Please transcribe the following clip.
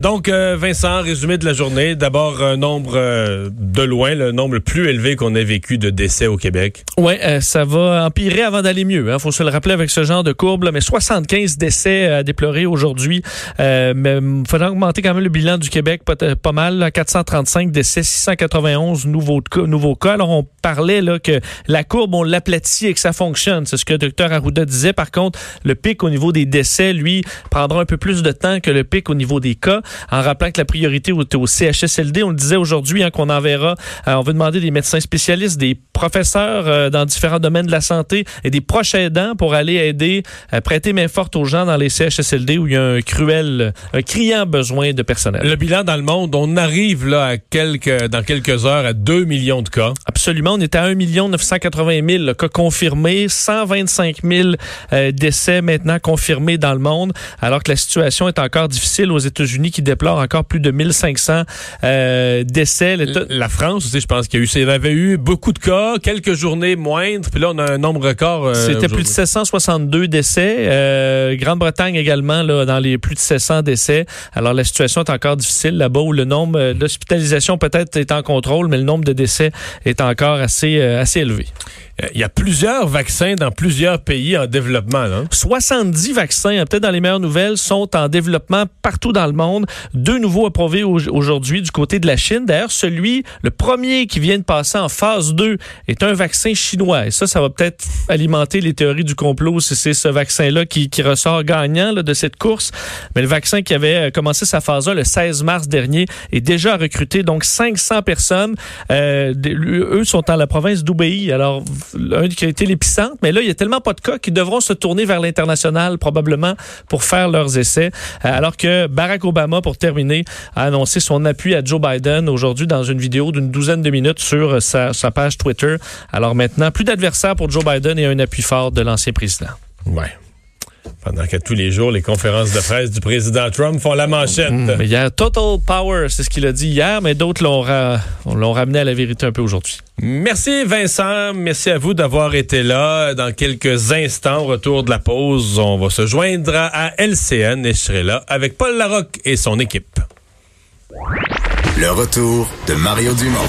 Donc, euh, Vincent, résumé de la journée. D'abord, un nombre euh, de loin, le nombre le plus élevé qu'on ait vécu de décès au Québec. Oui, euh, ça va empirer avant d'aller mieux. Il hein. faut se le rappeler avec ce genre de courbe. Mais 75 décès à déplorer aujourd'hui. mais il faudrait augmenter quand même le bilan du Québec pas, pas mal. 435 décès, 691 nouveaux, nouveaux cas. Alors, on parlait là, que la courbe, on l'aplatit et que ça fonctionne. C'est ce que le Dr Arruda disait. Par contre, le pic au niveau des décès, lui, prendra un peu plus de temps que le pic au niveau des cas en rappelant que la priorité était au CHSLD. On le disait aujourd'hui hein, qu'on enverra, euh, on veut demander des médecins spécialistes, des professeurs euh, dans différents domaines de la santé et des proches aidants pour aller aider, à prêter main forte aux gens dans les CHSLD où il y a un cruel, un criant besoin de personnel. Le bilan dans le monde, on arrive là à quelques, dans quelques heures à 2 millions de cas. Absolument, on est à 1 980 000 cas confirmés, 125 000 euh, décès maintenant confirmés dans le monde, alors que la situation est encore difficile aux États-Unis qui déplore encore plus de 1500 euh, décès. La France aussi, je pense qu'il y a eu, il avait eu beaucoup de cas, quelques journées moindres, puis là on a un nombre record. Euh, C'était plus de 762 décès. Euh, Grande-Bretagne également là dans les plus de 700 décès. Alors la situation est encore difficile là-bas où le nombre d'hospitalisations peut-être est en contrôle, mais le nombre de décès est encore assez assez élevé. Il y a plusieurs vaccins dans plusieurs pays en développement. Non? 70 vaccins, hein, peut-être dans les meilleures nouvelles, sont en développement partout dans le monde. Deux nouveaux approuvés aujourd'hui du côté de la Chine. D'ailleurs, celui, le premier qui vient de passer en phase 2 est un vaccin chinois. Et ça, ça va peut-être alimenter les théories du complot si c'est ce vaccin-là qui, qui, ressort gagnant là, de cette course. Mais le vaccin qui avait euh, commencé sa phase 1 le 16 mars dernier est déjà recruté donc 500 personnes. Euh, eux sont dans la province d'Ubei. Alors, un qui a été l'épicentre, mais là, il y a tellement pas de cas qu'ils devront se tourner vers l'international probablement pour faire leurs essais. Euh, alors que Barack Obama, pour terminer, a annoncé son appui à Joe Biden aujourd'hui dans une vidéo d'une douzaine de minutes sur sa, sa page Twitter. Alors maintenant, plus d'adversaires pour Joe Biden et un appui fort de l'ancien président. Ouais. Pendant que tous les jours, les conférences de presse du président Trump font la manchette. Mm, il y a total power, c'est ce qu'il a dit hier, mais d'autres l'ont, ramené à la vérité un peu aujourd'hui. Merci Vincent, merci à vous d'avoir été là. Dans quelques instants, au retour de la pause, on va se joindre à LCN et je serai là avec Paul Larocque et son équipe. Le retour de Mario Dumont.